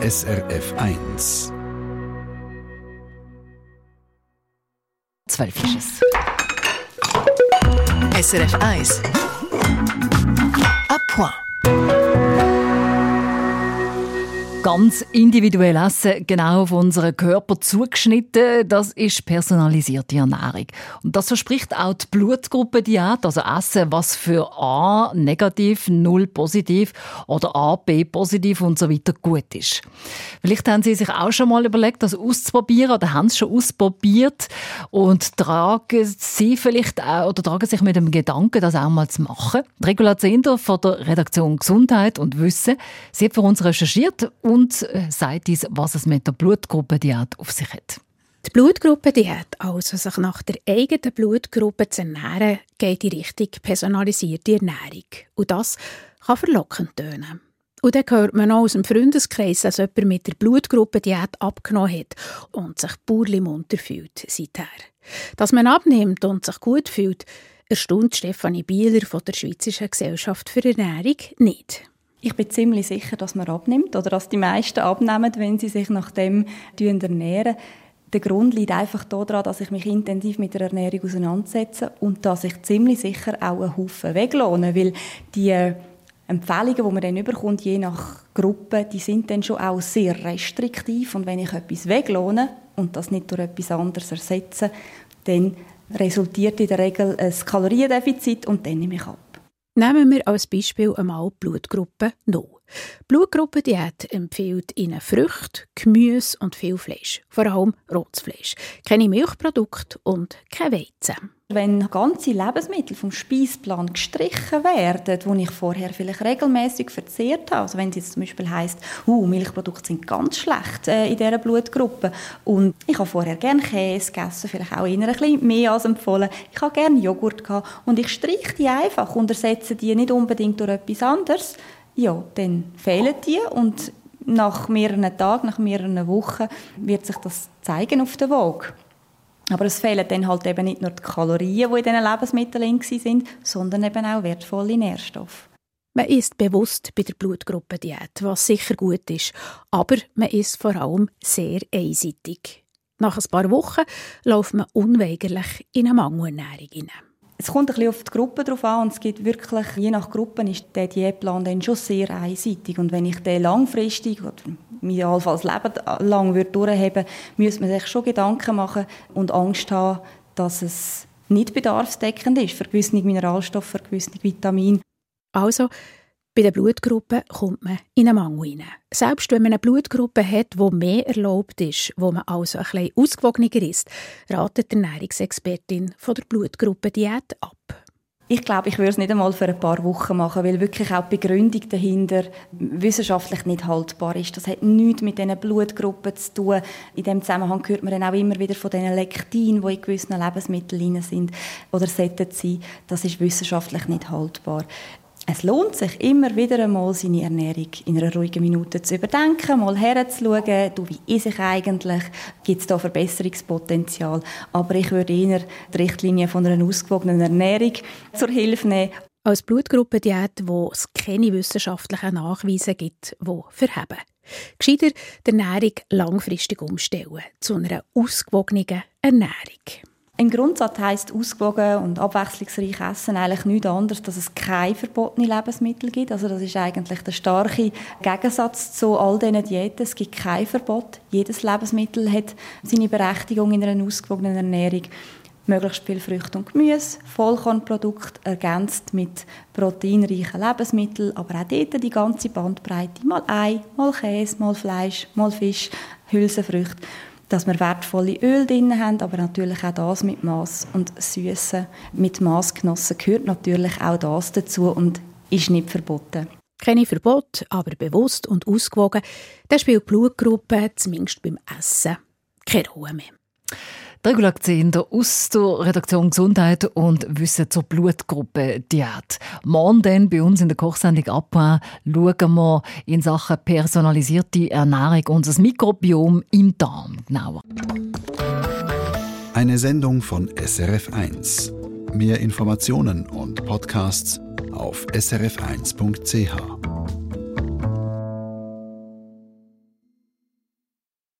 SRF 1. 12 ist es. SRF 1. A point ganz individuell essen, genau auf unseren Körper zugeschnitten. Das ist personalisierte Ernährung. Und das verspricht auch die Blutgruppe-Diät, also Essen, was für A negativ, Null positiv oder A, B positiv und so weiter gut ist. Vielleicht haben Sie sich auch schon mal überlegt, das auszuprobieren oder haben es schon ausprobiert und tragen Sie vielleicht auch, oder tragen sich mit dem Gedanken, das auch mal zu machen. Regula Zender von der Redaktion Gesundheit und Wissen, sie hat für uns recherchiert und und äh, sagt uns, was es mit der Blutgruppendiät auf sich hat. Die Blutgruppendiät, also sich nach der eigenen Blutgruppe zu ernähren, geht in Richtung personalisierte Ernährung. Und das kann verlockend tönen. Und dann hört man auch aus dem Freundeskreis, dass jemand mit der Blutgruppendiät abgenommen hat und sich burli munter fühlt seither. Dass man abnimmt und sich gut fühlt, erstaunt Stefanie Bieler von der Schweizerischen Gesellschaft für Ernährung nicht. Ich bin ziemlich sicher, dass man abnimmt oder dass die meisten abnehmen, wenn sie sich nach dem ernähren. Der Grund liegt einfach daran, dass ich mich intensiv mit der Ernährung auseinandersetze und dass ich ziemlich sicher auch einen Haufen weglohne, weil die äh, Empfehlungen, die man dann überkommt, je nach Gruppe, die sind dann schon auch sehr restriktiv und wenn ich etwas weglohne und das nicht durch etwas anderes ersetze, dann resultiert in der Regel ein Kaloriendefizit und dann nehme ich ab. Nehmen wir als Beispiel einmal Blutgruppe 0. Blutgruppendiät empfiehlt Ihnen Früchte, Gemüse und viel Fleisch, vor allem rotes Fleisch, keine Milchprodukte und kein Weizen. Wenn ganze Lebensmittel vom Speisplan gestrichen werden, die ich vorher vielleicht regelmäßig verzehrt habe, also wenn es jetzt zum Beispiel heisst, uh, Milchprodukte sind ganz schlecht äh, in dieser Blutgruppe. Und ich habe vorher gerne Käse gegessen, vielleicht auch eher ein bisschen mehr als empfohlen, ich habe gerne Joghurt gehabt und ich streiche die einfach und ersetze die nicht unbedingt durch etwas anderes, ja, dann fehlen die und nach mehreren Tagen, nach mehreren Wochen wird sich das zeigen auf der Waage. Aber es fehlen dann halt eben nicht nur die Kalorien, die in diesen Lebensmitteln sind, sondern eben auch wertvolle Nährstoffe. Man isst bewusst bei der Blutgruppendiät, was sicher gut ist, aber man isst vor allem sehr einseitig. Nach ein paar Wochen läuft man unweigerlich in eine Mangelernährung hinein. Es kommt ein bisschen auf die Gruppe drauf an und es gibt wirklich, je nach Gruppe ist der Diätplan dann schon sehr einseitig und wenn ich den langfristig oder allenfalls Leben lang würde durchheben, müsste man sich schon Gedanken machen und Angst haben, dass es nicht bedarfsdeckend ist für gewisse Mineralstoffe, für gewisse Vitamine. Also bei der Blutgruppe kommt man in einen Mangel hinein. Selbst wenn man eine Blutgruppe hat, wo mehr erlaubt ist, wo man also ein bisschen ausgewogener ist, ratet die Ernährungsexpertin von der Blutgruppe Diät ab. Ich glaube, ich würde es nicht einmal für ein paar Wochen machen, weil wirklich auch die Begründung dahinter wissenschaftlich nicht haltbar ist. Das hat nichts mit diesen Blutgruppen zu tun. In dem Zusammenhang hört man dann auch immer wieder von diesen Lektinen, die in gewissen Lebensmitteln sind oder sollten sein. Das ist wissenschaftlich nicht haltbar. Es lohnt sich immer wieder einmal, seine Ernährung in einer ruhigen Minute zu überdenken, mal herzuschauen, du, wie ist ich eigentlich, gibt es da Verbesserungspotenzial. Aber ich würde eher die Richtlinie von einer ausgewogenen Ernährung zur Hilfe nehmen. Als Blutgruppendiät, wo es keine wissenschaftlichen Nachweise gibt, die verheben. Gescheiter die Ernährung langfristig umstellen zu einer ausgewogenen Ernährung. Ein Grundsatz heisst ausgewogen und abwechslungsreich essen eigentlich nichts anderes, dass es keine verbotene Lebensmittel gibt. Also das ist eigentlich der starke Gegensatz zu all diesen Diäten. Es gibt kein Verbot. Jedes Lebensmittel hat seine Berechtigung in einer ausgewogenen Ernährung. Möglichst viel Früchte und Gemüse, Vollkornprodukt ergänzt mit proteinreichen Lebensmitteln, aber auch dort die ganze Bandbreite. Mal Ei, mal Käse, mal Fleisch, mal Fisch, Hülsenfrüchte dass wir wertvolle Öl drin haben, aber natürlich auch das mit Maß und Süße mit Maß genossen gehört natürlich auch das dazu und ist nicht verboten. Keine Verbot, aber bewusst und ausgewogen, das spielt die Blutgruppe zumindest beim Essen keine Ruhe mehr. Regula Gzehnder aus der Redaktion Gesundheit und Wissen zur Blutgruppe Diät. Morgen dann bei uns in der Kochsendung «Abwehr» schauen wir in Sachen personalisierte Ernährung unser Mikrobiom im Darm genauer. Eine Sendung von SRF1. Mehr Informationen und Podcasts auf srf1.ch.